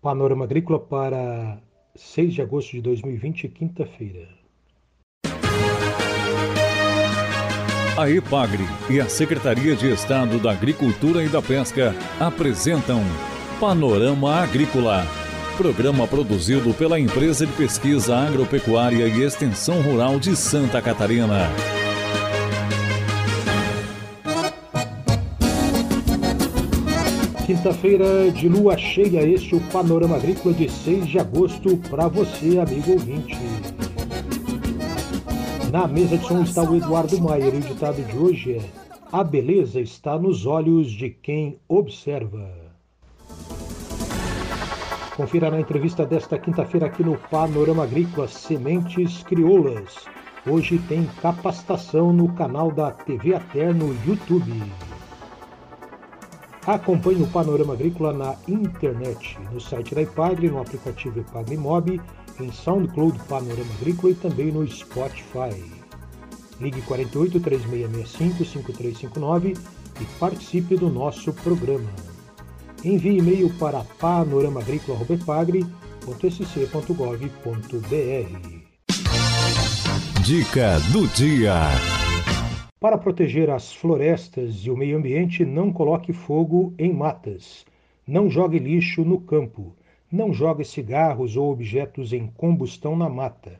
Panorama Agrícola para 6 de agosto de 2020, quinta-feira. A EPAGRE e a Secretaria de Estado da Agricultura e da Pesca apresentam Panorama Agrícola, programa produzido pela Empresa de Pesquisa Agropecuária e Extensão Rural de Santa Catarina. Quinta-feira de lua cheia, este é o Panorama Agrícola de 6 de agosto para você, amigo ouvinte. Na mesa de som está o Eduardo Maier e o ditado de hoje é: A beleza está nos olhos de quem observa. Confira na entrevista desta quinta-feira aqui no Panorama Agrícola Sementes Crioulas. Hoje tem capacitação no canal da TV Ater no YouTube. Acompanhe o Panorama Agrícola na internet, no site da Ipagre, no aplicativo Ipagre Mob, em SoundCloud Panorama Agrícola e também no Spotify. Ligue 48 3665 5359 e participe do nosso programa. Envie e-mail para panoramaagrícola.psc.gov.br. Dica do dia. Para proteger as florestas e o meio ambiente, não coloque fogo em matas. Não jogue lixo no campo. Não jogue cigarros ou objetos em combustão na mata.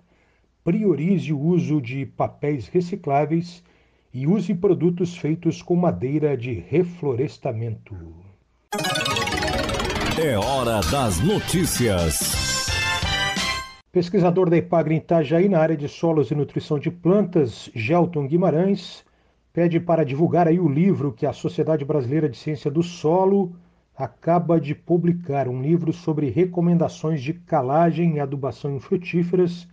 Priorize o uso de papéis recicláveis e use produtos feitos com madeira de reflorestamento. É hora das notícias. Pesquisador da Ipagre em Itajaí na área de solos e nutrição de plantas, Gelton Guimarães, pede para divulgar aí o livro que a Sociedade Brasileira de Ciência do Solo acaba de publicar, um livro sobre recomendações de calagem e adubação em frutíferas.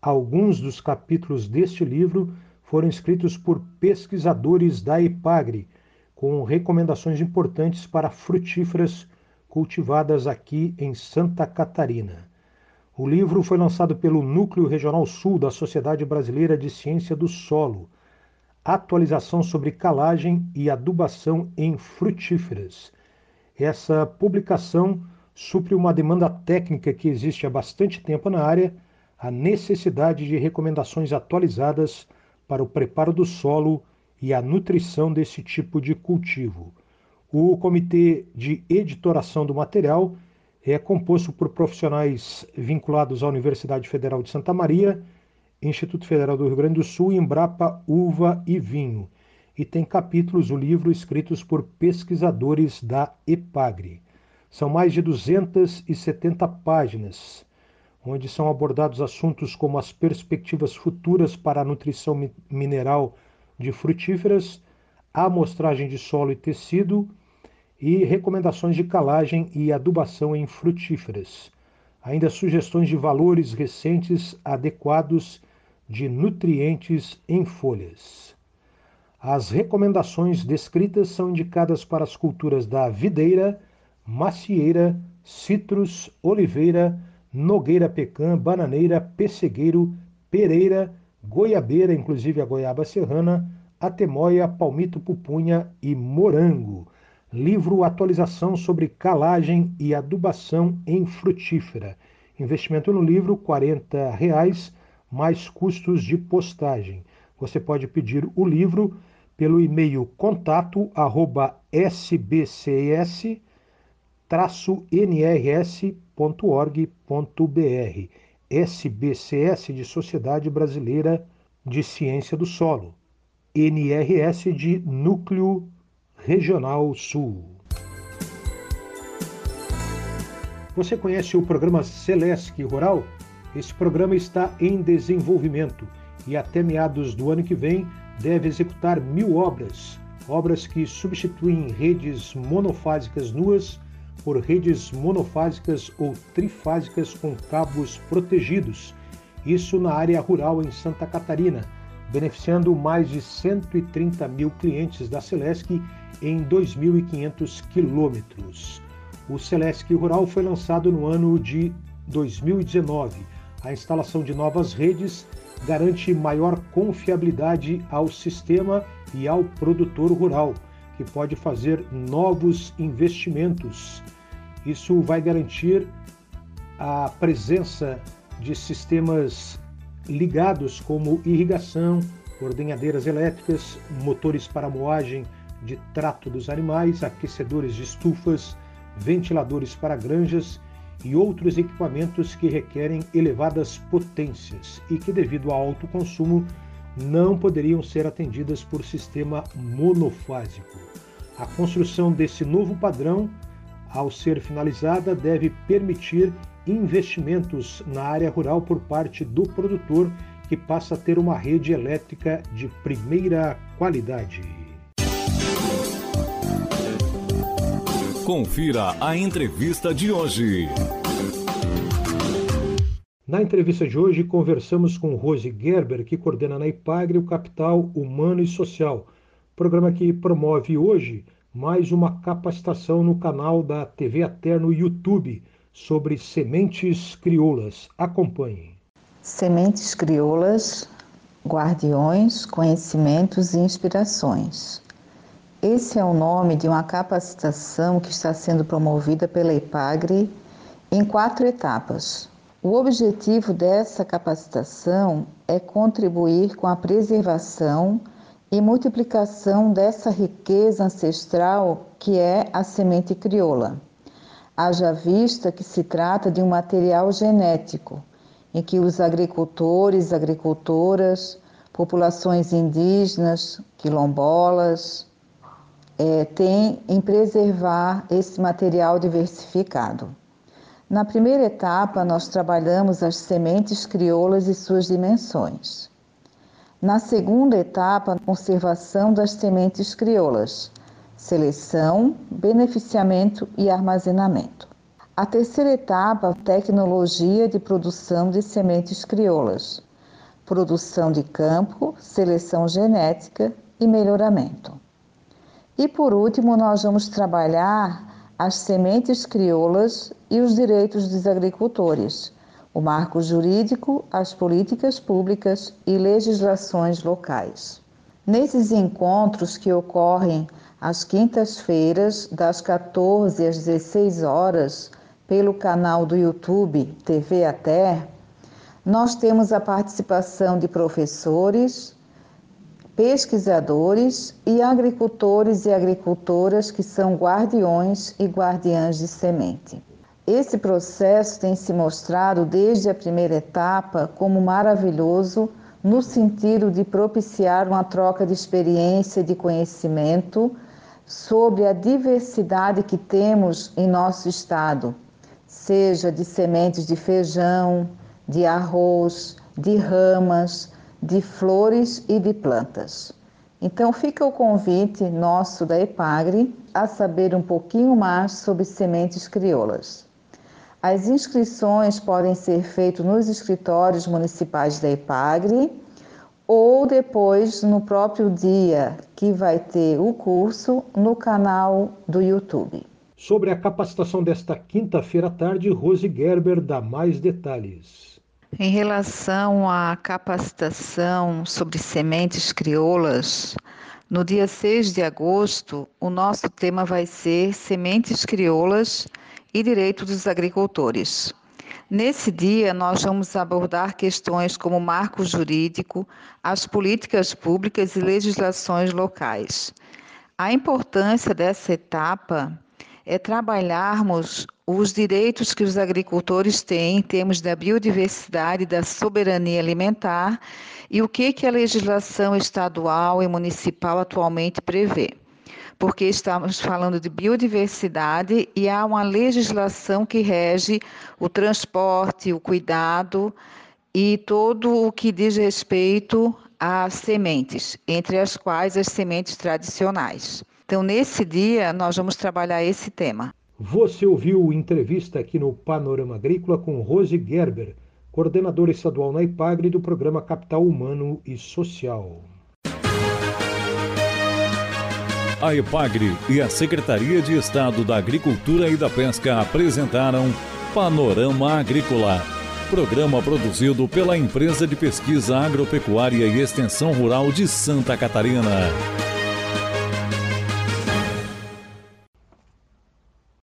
Alguns dos capítulos deste livro foram escritos por pesquisadores da EPAGRE, com recomendações importantes para frutíferas cultivadas aqui em Santa Catarina. O livro foi lançado pelo Núcleo Regional Sul da Sociedade Brasileira de Ciência do Solo atualização sobre calagem e adubação em frutíferas. Essa publicação supre uma demanda técnica que existe há bastante tempo na área, a necessidade de recomendações atualizadas para o preparo do solo e a nutrição desse tipo de cultivo. O comitê de editoração do material é composto por profissionais vinculados à Universidade Federal de Santa Maria Instituto Federal do Rio Grande do Sul, Embrapa Uva e Vinho. E tem capítulos do livro escritos por pesquisadores da EPAGRE. São mais de 270 páginas, onde são abordados assuntos como as perspectivas futuras para a nutrição mineral de frutíferas, a amostragem de solo e tecido e recomendações de calagem e adubação em frutíferas. Ainda sugestões de valores recentes adequados de nutrientes em folhas. As recomendações descritas são indicadas para as culturas da videira, macieira, citrus, oliveira, nogueira pecan, bananeira, pessegueiro, pereira, goiabeira, inclusive a goiaba serrana, atemoia, palmito pupunha e morango. Livro Atualização sobre calagem e adubação em frutífera. Investimento no livro 40 reais mais custos de postagem. Você pode pedir o livro pelo e-mail contato arroba sbcs-nrs.org.br SBCS de Sociedade Brasileira de Ciência do Solo, NRS de Núcleo Regional Sul. Você conhece o programa Celesc Rural? Esse programa está em desenvolvimento e até meados do ano que vem deve executar mil obras, obras que substituem redes monofásicas nuas por redes monofásicas ou trifásicas com cabos protegidos. Isso na área rural em Santa Catarina, beneficiando mais de 130 mil clientes da Celesc em 2.500 quilômetros. O Celesc Rural foi lançado no ano de 2019 a instalação de novas redes garante maior confiabilidade ao sistema e ao produtor rural, que pode fazer novos investimentos. Isso vai garantir a presença de sistemas ligados como irrigação, ordenhadeiras elétricas, motores para moagem de trato dos animais, aquecedores de estufas, ventiladores para granjas e outros equipamentos que requerem elevadas potências e que, devido ao alto consumo, não poderiam ser atendidas por sistema monofásico. A construção desse novo padrão, ao ser finalizada, deve permitir investimentos na área rural por parte do produtor, que passa a ter uma rede elétrica de primeira qualidade. Confira a entrevista de hoje. Na entrevista de hoje, conversamos com Rose Gerber, que coordena na IPAGRE o Capital Humano e Social, programa que promove hoje mais uma capacitação no canal da TV Ater no YouTube sobre sementes crioulas. Acompanhe. Sementes crioulas, guardiões, conhecimentos e inspirações. Esse é o nome de uma capacitação que está sendo promovida pela IPAGRE em quatro etapas. O objetivo dessa capacitação é contribuir com a preservação e multiplicação dessa riqueza ancestral que é a semente crioula. Haja vista que se trata de um material genético em que os agricultores, agricultoras, populações indígenas, quilombolas, é, tem em preservar esse material diversificado. Na primeira etapa, nós trabalhamos as sementes crioulas e suas dimensões. Na segunda etapa, conservação das sementes crioulas, seleção, beneficiamento e armazenamento. A terceira etapa, tecnologia de produção de sementes crioulas, produção de campo, seleção genética e melhoramento. E por último, nós vamos trabalhar as sementes crioulas e os direitos dos agricultores, o marco jurídico, as políticas públicas e legislações locais. Nesses encontros que ocorrem às quintas-feiras, das 14 às 16 horas, pelo canal do YouTube TV Até, nós temos a participação de professores, pesquisadores e agricultores e agricultoras que são guardiões e guardiãs de semente. Esse processo tem se mostrado desde a primeira etapa como maravilhoso no sentido de propiciar uma troca de experiência e de conhecimento sobre a diversidade que temos em nosso estado, seja de sementes de feijão, de arroz, de ramas, de flores e de plantas. Então fica o convite nosso da EPAGRE a saber um pouquinho mais sobre sementes crioulas. As inscrições podem ser feitas nos escritórios municipais da EPAGRE ou depois no próprio dia que vai ter o curso no canal do YouTube. Sobre a capacitação desta quinta-feira à tarde, Rose Gerber dá mais detalhes. Em relação à capacitação sobre sementes crioulas, no dia 6 de agosto, o nosso tema vai ser Sementes crioulas e direitos dos agricultores. Nesse dia, nós vamos abordar questões como marco jurídico, as políticas públicas e legislações locais. A importância dessa etapa é trabalharmos os direitos que os agricultores têm em termos da biodiversidade da soberania alimentar e o que, que a legislação estadual e municipal atualmente prevê. Porque estamos falando de biodiversidade e há uma legislação que rege o transporte, o cuidado e todo o que diz respeito às sementes, entre as quais as sementes tradicionais. Então, nesse dia, nós vamos trabalhar esse tema. Você ouviu entrevista aqui no Panorama Agrícola com Rose Gerber, coordenadora estadual na IPAGRE do programa Capital Humano e Social. A IPAGRE e a Secretaria de Estado da Agricultura e da Pesca apresentaram Panorama Agrícola, programa produzido pela Empresa de Pesquisa Agropecuária e Extensão Rural de Santa Catarina.